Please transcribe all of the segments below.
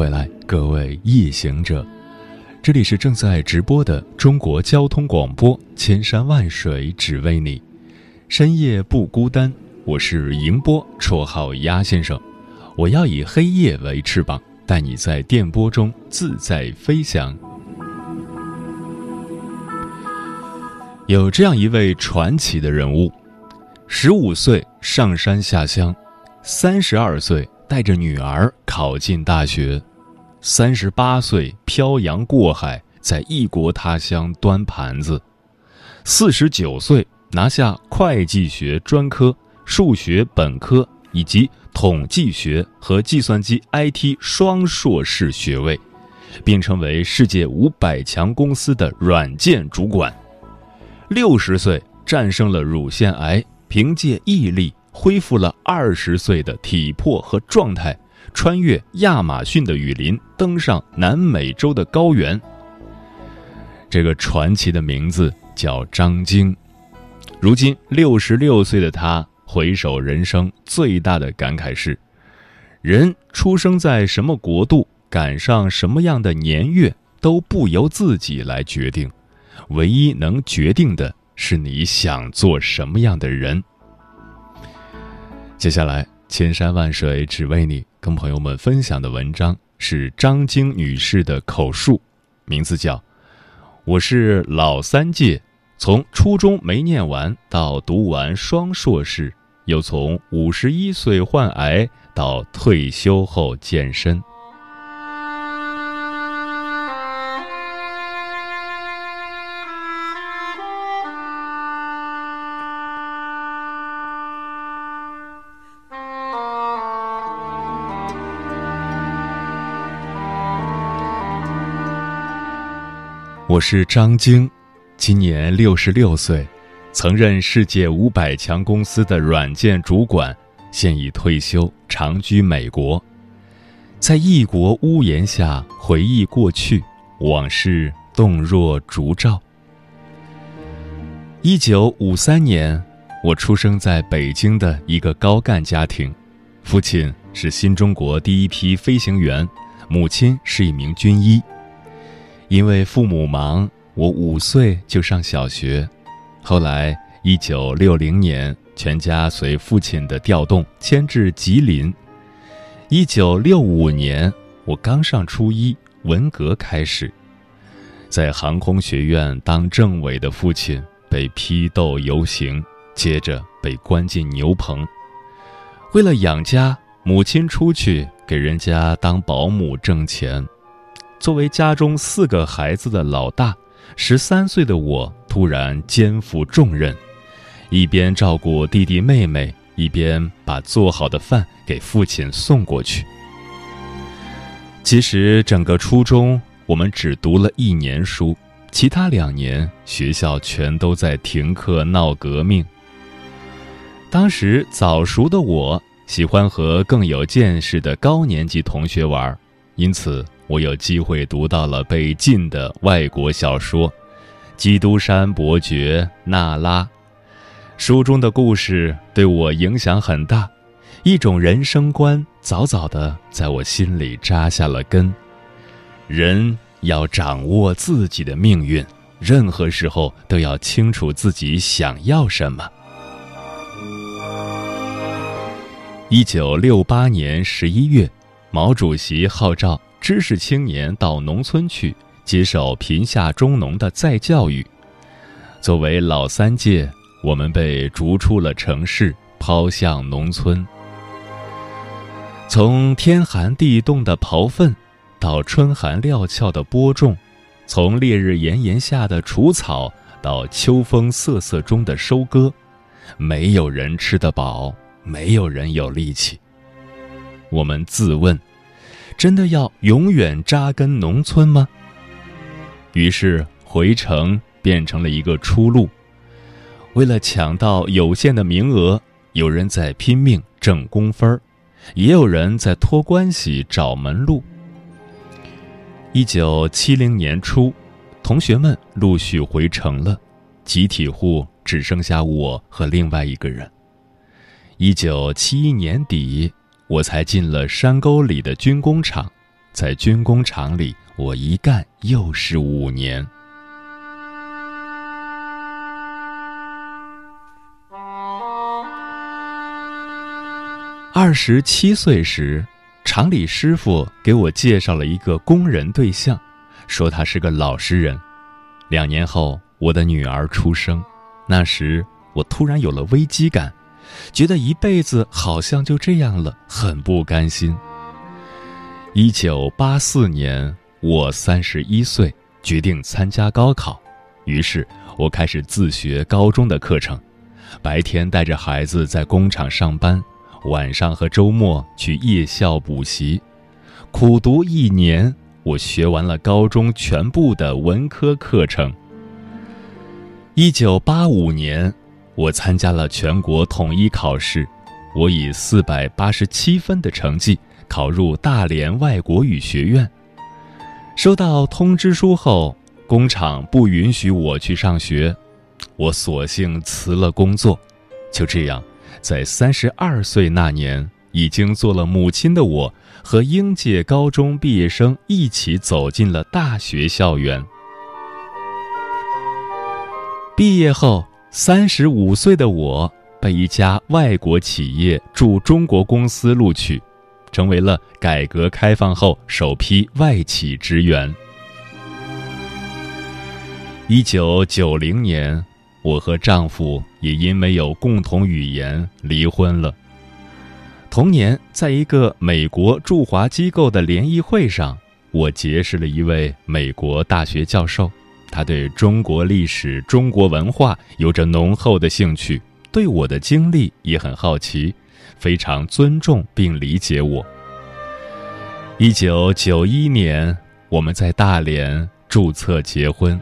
回来，各位夜行者，这里是正在直播的中国交通广播，千山万水只为你，深夜不孤单。我是迎波，绰号鸭先生。我要以黑夜为翅膀，带你在电波中自在飞翔。有这样一位传奇的人物，十五岁上山下乡，三十二岁。带着女儿考进大学，三十八岁漂洋过海，在异国他乡端盘子，四十九岁拿下会计学专科、数学本科以及统计学和计算机 IT 双硕士学位，并成为世界五百强公司的软件主管。六十岁战胜了乳腺癌，凭借毅力。恢复了二十岁的体魄和状态，穿越亚马逊的雨林，登上南美洲的高原。这个传奇的名字叫张晶。如今六十六岁的他，回首人生最大的感慨是：人出生在什么国度，赶上什么样的年月，都不由自己来决定，唯一能决定的是你想做什么样的人。接下来，千山万水只为你，跟朋友们分享的文章是张晶女士的口述，名字叫《我是老三届》，从初中没念完到读完双硕士，又从五十一岁患癌到退休后健身。我是张晶，今年六十六岁，曾任世界五百强公司的软件主管，现已退休，长居美国。在异国屋檐下回忆过去，往事动若烛照。一九五三年，我出生在北京的一个高干家庭，父亲是新中国第一批飞行员，母亲是一名军医。因为父母忙，我五岁就上小学。后来，一九六零年，全家随父亲的调动迁至吉林。一九六五年，我刚上初一，文革开始，在航空学院当政委的父亲被批斗游行，接着被关进牛棚。为了养家，母亲出去给人家当保姆挣钱。作为家中四个孩子的老大，十三岁的我突然肩负重任，一边照顾弟弟妹妹，一边把做好的饭给父亲送过去。其实整个初中我们只读了一年书，其他两年学校全都在停课闹革命。当时早熟的我喜欢和更有见识的高年级同学玩，因此。我有机会读到了被禁的外国小说，《基督山伯爵》《娜拉》，书中的故事对我影响很大，一种人生观早早的在我心里扎下了根。人要掌握自己的命运，任何时候都要清楚自己想要什么。一九六八年十一月，毛主席号召。知识青年到农村去接受贫下中农的再教育。作为老三届，我们被逐出了城市，抛向农村。从天寒地冻的刨粪，到春寒料峭的播种；从烈日炎炎下的除草，到秋风瑟瑟中的收割，没有人吃得饱，没有人有力气。我们自问。真的要永远扎根农村吗？于是回城变成了一个出路。为了抢到有限的名额，有人在拼命挣工分，也有人在托关系找门路。一九七零年初，同学们陆续回城了，集体户只剩下我和另外一个人。一九七一年底。我才进了山沟里的军工厂，在军工厂里，我一干又是五年。二十七岁时，厂里师傅给我介绍了一个工人对象，说他是个老实人。两年后，我的女儿出生，那时我突然有了危机感。觉得一辈子好像就这样了，很不甘心。一九八四年，我三十一岁，决定参加高考，于是我开始自学高中的课程，白天带着孩子在工厂上班，晚上和周末去夜校补习，苦读一年，我学完了高中全部的文科课程。一九八五年。我参加了全国统一考试，我以四百八十七分的成绩考入大连外国语学院。收到通知书后，工厂不允许我去上学，我索性辞了工作。就这样，在三十二岁那年，已经做了母亲的我，和应届高中毕业生一起走进了大学校园。毕业后。三十五岁的我被一家外国企业驻中国公司录取，成为了改革开放后首批外企职员。一九九零年，我和丈夫也因没有共同语言离婚了。同年，在一个美国驻华机构的联谊会上，我结识了一位美国大学教授。他对中国历史、中国文化有着浓厚的兴趣，对我的经历也很好奇，非常尊重并理解我。一九九一年，我们在大连注册结婚。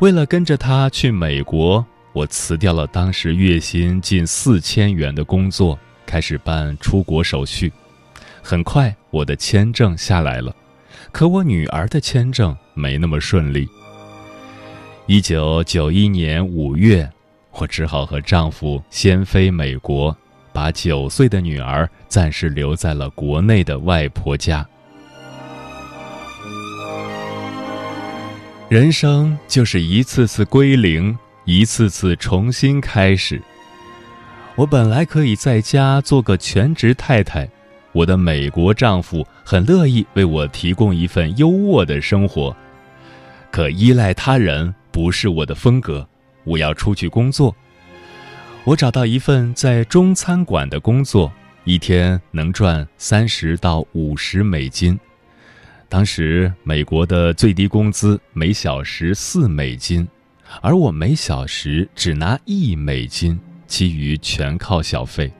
为了跟着他去美国，我辞掉了当时月薪近四千元的工作，开始办出国手续。很快，我的签证下来了。可我女儿的签证没那么顺利。一九九一年五月，我只好和丈夫先飞美国，把九岁的女儿暂时留在了国内的外婆家。人生就是一次次归零，一次次重新开始。我本来可以在家做个全职太太。我的美国丈夫很乐意为我提供一份优渥的生活，可依赖他人不是我的风格。我要出去工作。我找到一份在中餐馆的工作，一天能赚三十到五十美金。当时美国的最低工资每小时四美金，而我每小时只拿一美金，其余全靠小费。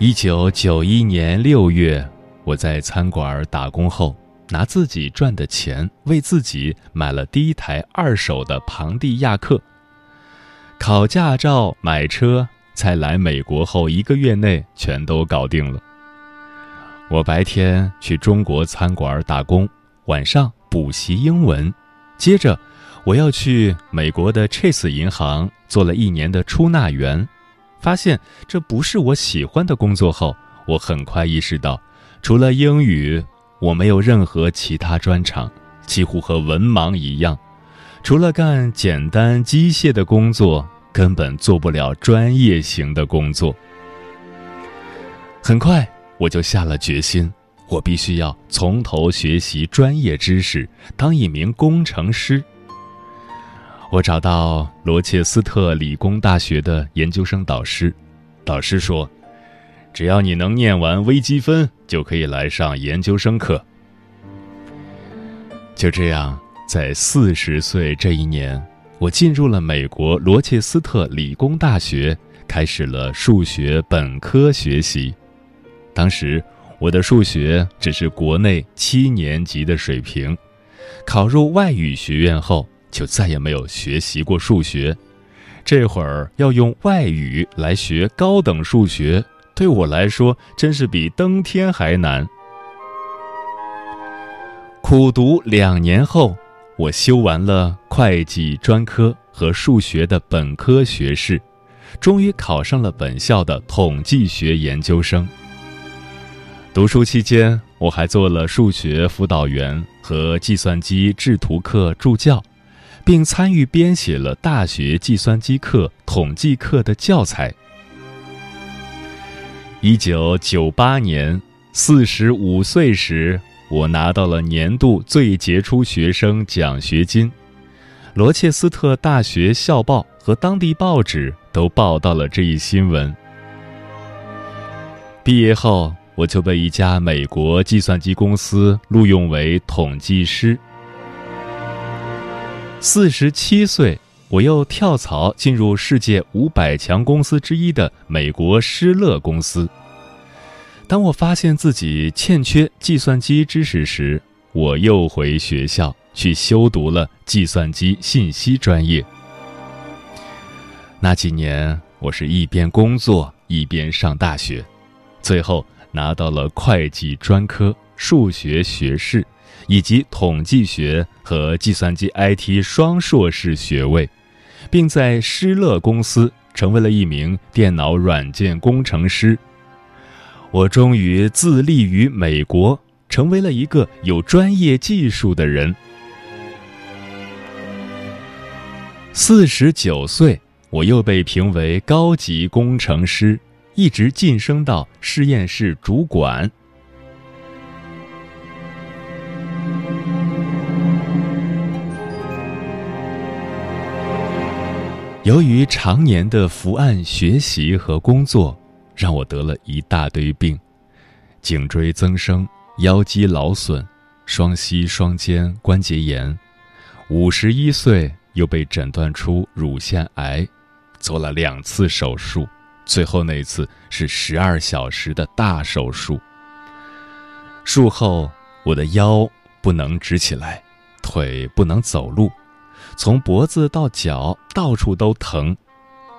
一九九一年六月，我在餐馆打工后，拿自己赚的钱为自己买了第一台二手的庞蒂亚克。考驾照、买车，在来美国后一个月内全都搞定了。我白天去中国餐馆打工，晚上补习英文，接着我要去美国的 Chase 银行做了一年的出纳员。发现这不是我喜欢的工作后，我很快意识到，除了英语，我没有任何其他专长，几乎和文盲一样。除了干简单机械的工作，根本做不了专业型的工作。很快，我就下了决心，我必须要从头学习专业知识，当一名工程师。我找到罗切斯特理工大学的研究生导师，导师说：“只要你能念完微积分，就可以来上研究生课。”就这样，在四十岁这一年，我进入了美国罗切斯特理工大学，开始了数学本科学习。当时，我的数学只是国内七年级的水平，考入外语学院后就再也没有学习过数学。这会儿要用外语来学高等数学，对我来说真是比登天还难。苦读两年后，我修完了会计专科和数学的本科学士，终于考上了本校的统计学研究生。读书期间，我还做了数学辅导员和计算机制图课助教。并参与编写了大学计算机课、统计课的教材。一九九八年，四十五岁时，我拿到了年度最杰出学生奖学金。罗切斯特大学校报和当地报纸都报道了这一新闻。毕业后，我就被一家美国计算机公司录用为统计师。四十七岁，我又跳槽进入世界五百强公司之一的美国施乐公司。当我发现自己欠缺计算机知识时，我又回学校去修读了计算机信息专业。那几年，我是一边工作一边上大学，最后拿到了会计专科、数学学士。以及统计学和计算机 IT 双硕士学位，并在施乐公司成为了一名电脑软件工程师。我终于自立于美国，成为了一个有专业技术的人。四十九岁，我又被评为高级工程师，一直晋升到实验室主管。由于常年的伏案学习和工作，让我得了一大堆病：颈椎增生、腰肌劳损、双膝双肩关节炎。五十一岁又被诊断出乳腺癌，做了两次手术，最后那次是十二小时的大手术。术后，我的腰不能直起来，腿不能走路。从脖子到脚，到处都疼，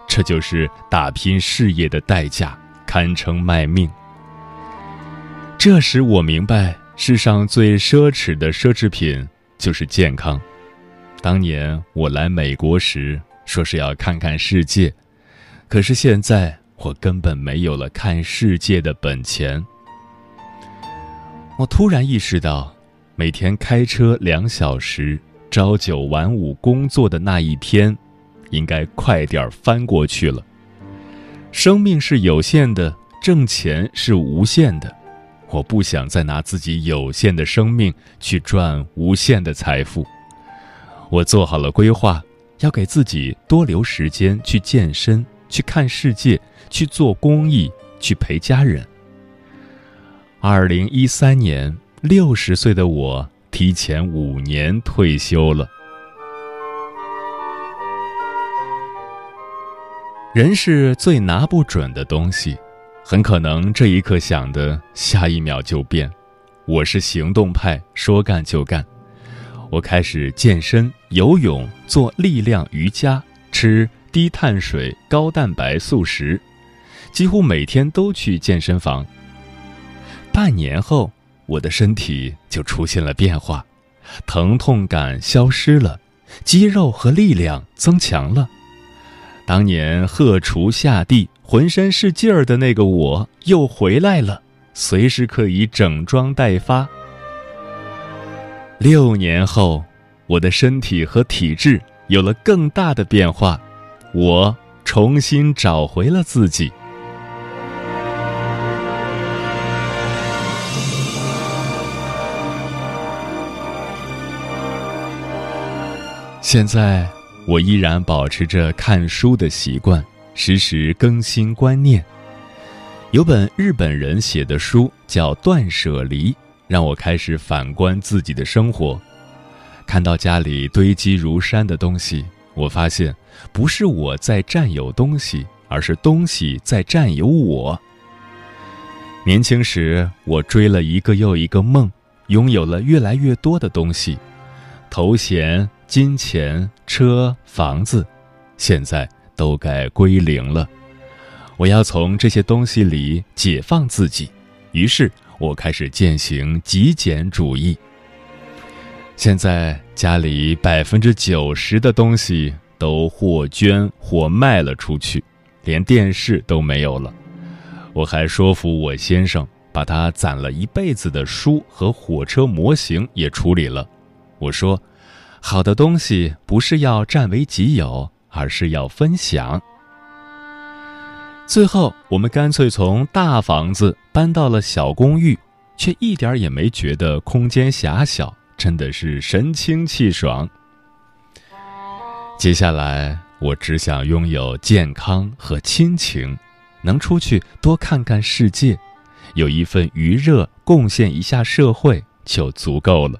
这就是打拼事业的代价，堪称卖命。这时我明白，世上最奢侈的奢侈品就是健康。当年我来美国时，说是要看看世界，可是现在我根本没有了看世界的本钱。我突然意识到，每天开车两小时。朝九晚五工作的那一天，应该快点翻过去了。生命是有限的，挣钱是无限的。我不想再拿自己有限的生命去赚无限的财富。我做好了规划，要给自己多留时间去健身、去看世界、去做公益、去陪家人。二零一三年，六十岁的我。提前五年退休了。人是最拿不准的东西，很可能这一刻想的，下一秒就变。我是行动派，说干就干。我开始健身、游泳、做力量瑜伽，吃低碳水、高蛋白素食，几乎每天都去健身房。半年后。我的身体就出现了变化，疼痛感消失了，肌肉和力量增强了。当年鹤雏下地、浑身是劲儿的那个我又回来了，随时可以整装待发。六年后，我的身体和体质有了更大的变化，我重新找回了自己。现在我依然保持着看书的习惯，时时更新观念。有本日本人写的书叫《断舍离》，让我开始反观自己的生活。看到家里堆积如山的东西，我发现不是我在占有东西，而是东西在占有我。年轻时，我追了一个又一个梦，拥有了越来越多的东西，头衔、金钱、车、房子，现在都该归零了。我要从这些东西里解放自己，于是我开始践行极简主义。现在家里百分之九十的东西都或捐或卖了出去，连电视都没有了。我还说服我先生把他攒了一辈子的书和火车模型也处理了。我说，好的东西不是要占为己有，而是要分享。最后，我们干脆从大房子搬到了小公寓，却一点也没觉得空间狭小，真的是神清气爽。接下来，我只想拥有健康和亲情。能出去多看看世界，有一份余热，贡献一下社会就足够了。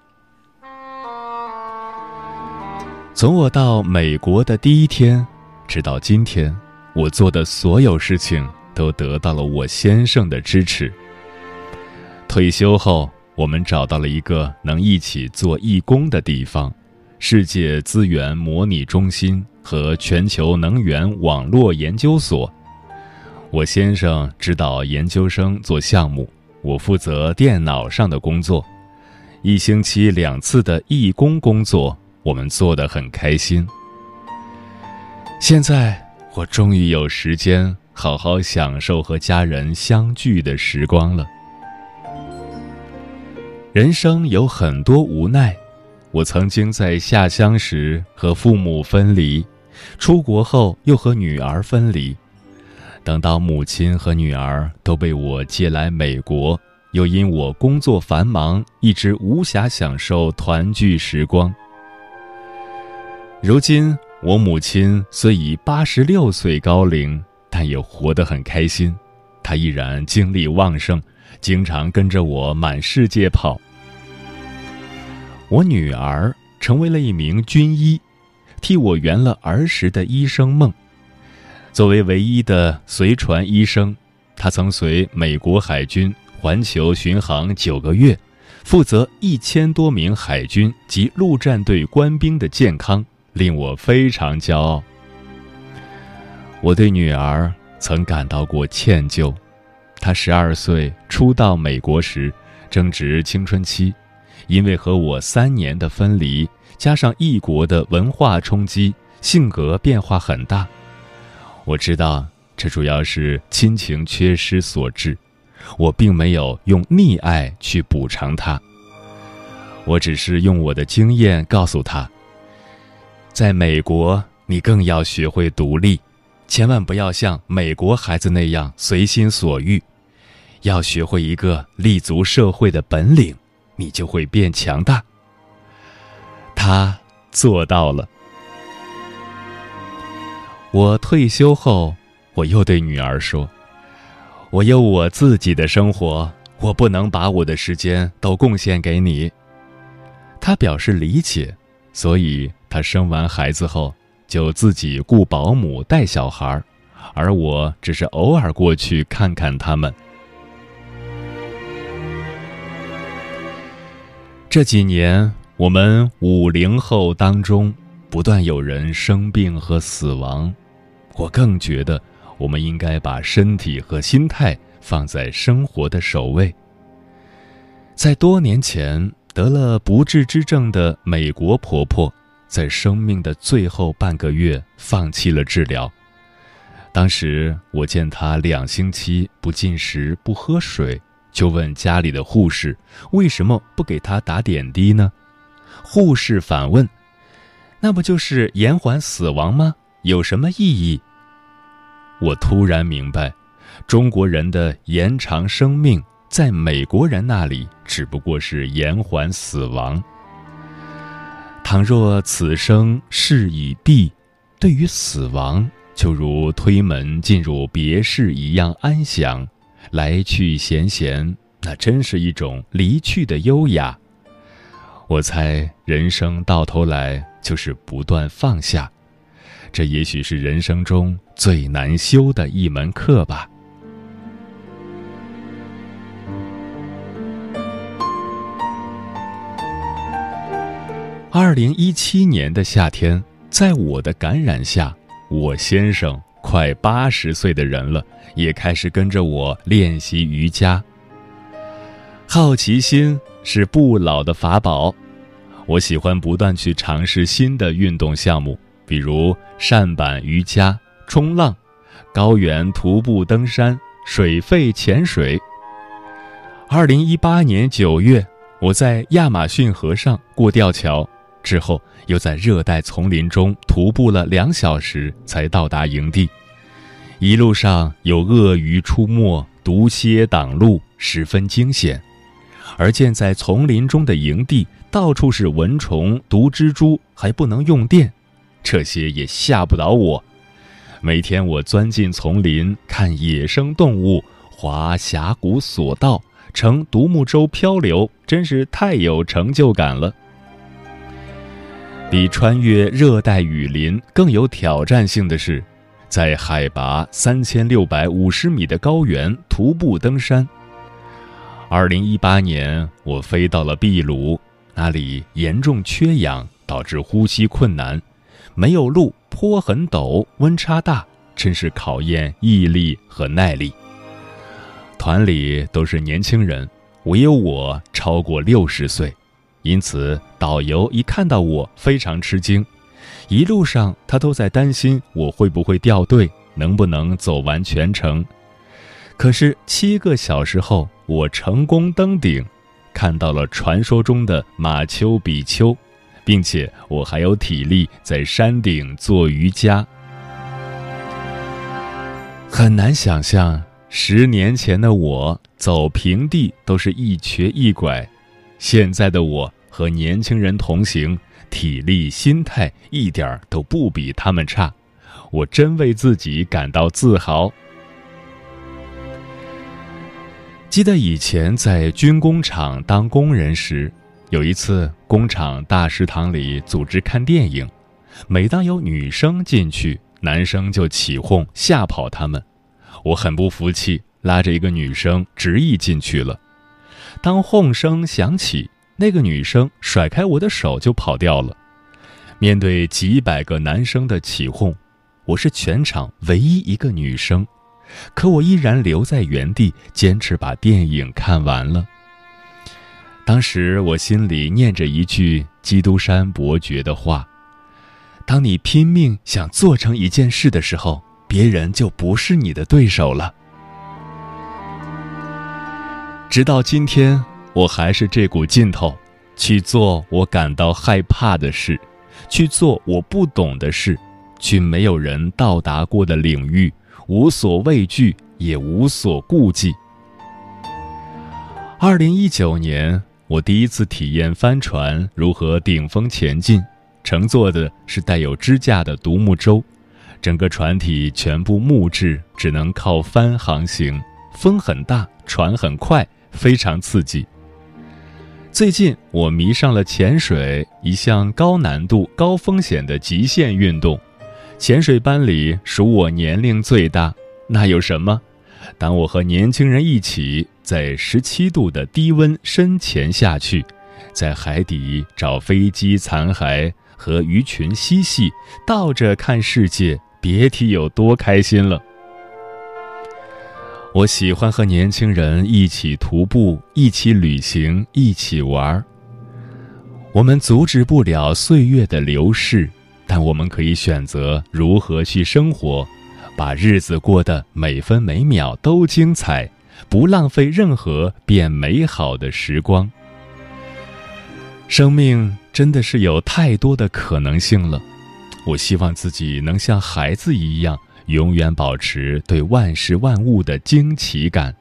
从我到美国的第一天，直到今天，我做的所有事情都得到了我先生的支持。退休后，我们找到了一个能一起做义工的地方——世界资源模拟中心和全球能源网络研究所。我先生指导研究生做项目，我负责电脑上的工作。一星期两次的义工工作，我们做得很开心。现在我终于有时间好好享受和家人相聚的时光了。人生有很多无奈，我曾经在下乡时和父母分离，出国后又和女儿分离。等到母亲和女儿都被我接来美国，又因我工作繁忙，一直无暇享受团聚时光。如今我母亲虽已八十六岁高龄，但也活得很开心。她依然精力旺盛，经常跟着我满世界跑。我女儿成为了一名军医，替我圆了儿时的医生梦。作为唯一的随船医生，他曾随美国海军环球巡航九个月，负责一千多名海军及陆战队官兵的健康，令我非常骄傲。我对女儿曾感到过歉疚，她十二岁初到美国时，正值青春期，因为和我三年的分离，加上异国的文化冲击，性格变化很大。我知道这主要是亲情缺失所致，我并没有用溺爱去补偿他。我只是用我的经验告诉他，在美国你更要学会独立，千万不要像美国孩子那样随心所欲，要学会一个立足社会的本领，你就会变强大。他做到了。我退休后，我又对女儿说：“我有我自己的生活，我不能把我的时间都贡献给你。”她表示理解，所以她生完孩子后就自己雇保姆带小孩，而我只是偶尔过去看看他们。这几年，我们五零后当中不断有人生病和死亡。我更觉得，我们应该把身体和心态放在生活的首位。在多年前得了不治之症的美国婆婆，在生命的最后半个月放弃了治疗。当时我见他两星期不进食、不喝水，就问家里的护士为什么不给他打点滴呢？护士反问：“那不就是延缓死亡吗？”有什么意义？我突然明白，中国人的延长生命，在美国人那里只不过是延缓死亡。倘若此生事已毕，对于死亡，就如推门进入别室一样安详，来去闲闲，那真是一种离去的优雅。我猜，人生到头来就是不断放下。这也许是人生中最难修的一门课吧。二零一七年的夏天，在我的感染下，我先生快八十岁的人了，也开始跟着我练习瑜伽。好奇心是不老的法宝，我喜欢不断去尝试新的运动项目，比如扇板瑜伽、冲浪、高原徒步登山、水肺潜水。二零一八年九月，我在亚马逊河上过吊桥，之后又在热带丛林中徒步了两小时才到达营地，一路上有鳄鱼出没、毒蝎挡路，十分惊险。而建在丛林中的营地，到处是蚊虫、毒蜘蛛，还不能用电，这些也吓不倒我。每天我钻进丛林看野生动物，滑峡谷索道，乘独木舟漂流，真是太有成就感了。比穿越热带雨林更有挑战性的是，在海拔三千六百五十米的高原徒步登山。二零一八年，我飞到了秘鲁，那里严重缺氧，导致呼吸困难，没有路，坡很陡，温差大，真是考验毅力和耐力。团里都是年轻人，唯有我超过六十岁，因此导游一看到我非常吃惊，一路上他都在担心我会不会掉队，能不能走完全程。可是七个小时后，我成功登顶，看到了传说中的马丘比丘，并且我还有体力在山顶做瑜伽。很难想象，十年前的我走平地都是一瘸一拐，现在的我和年轻人同行，体力、心态一点都不比他们差，我真为自己感到自豪。记得以前在军工厂当工人时，有一次工厂大食堂里组织看电影，每当有女生进去，男生就起哄吓跑他们。我很不服气，拉着一个女生执意进去了。当哄声响起，那个女生甩开我的手就跑掉了。面对几百个男生的起哄，我是全场唯一一个女生。可我依然留在原地，坚持把电影看完了。当时我心里念着一句基督山伯爵的话：“当你拼命想做成一件事的时候，别人就不是你的对手了。”直到今天，我还是这股劲头，去做我感到害怕的事，去做我不懂的事，去没有人到达过的领域。无所畏惧，也无所顾忌。二零一九年，我第一次体验帆船如何顶风前进，乘坐的是带有支架的独木舟，整个船体全部木质，只能靠帆航行，风很大，船很快，非常刺激。最近，我迷上了潜水，一项高难度、高风险的极限运动。潜水班里属我年龄最大，那有什么？当我和年轻人一起在十七度的低温深潜下去，在海底找飞机残骸和鱼群嬉戏，倒着看世界，别提有多开心了。我喜欢和年轻人一起徒步，一起旅行，一起玩儿。我们阻止不了岁月的流逝。但我们可以选择如何去生活，把日子过得每分每秒都精彩，不浪费任何变美好的时光。生命真的是有太多的可能性了，我希望自己能像孩子一样，永远保持对万事万物的惊奇感。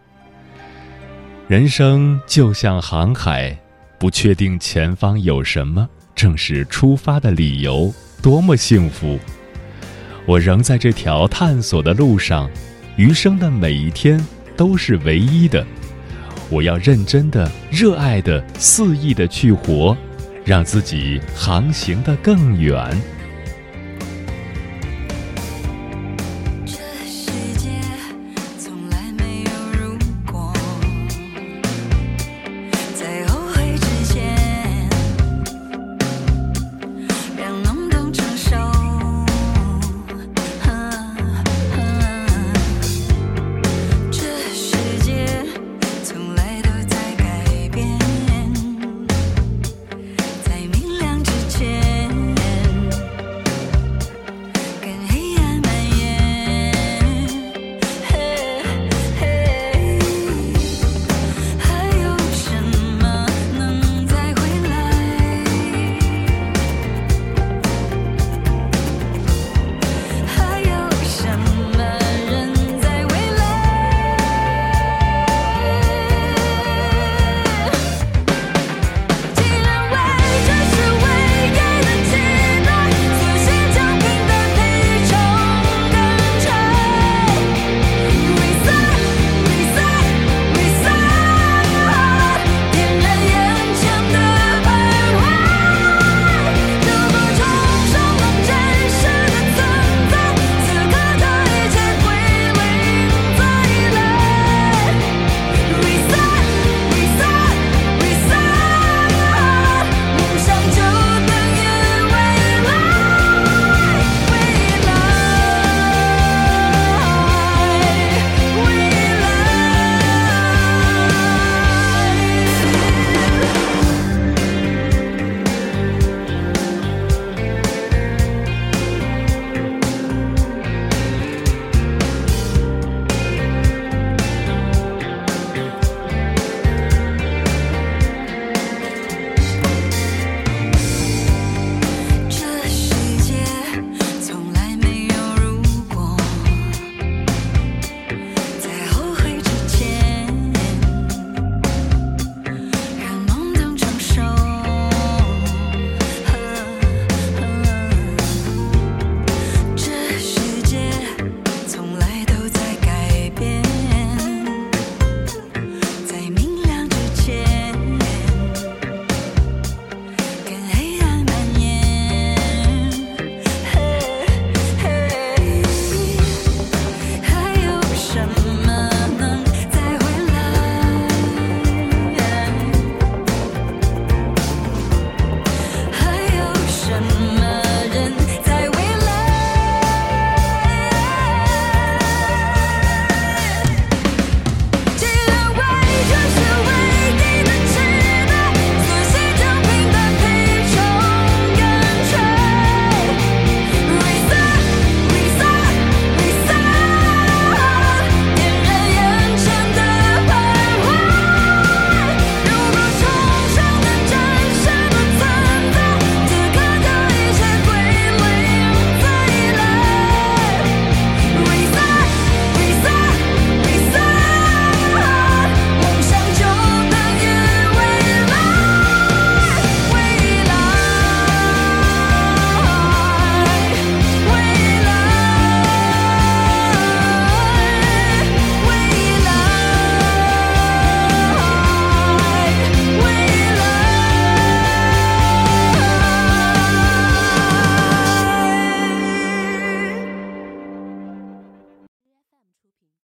人生就像航海，不确定前方有什么，正是出发的理由。多么幸福！我仍在这条探索的路上，余生的每一天都是唯一的。我要认真的、热爱的、肆意的去活，让自己航行的更远。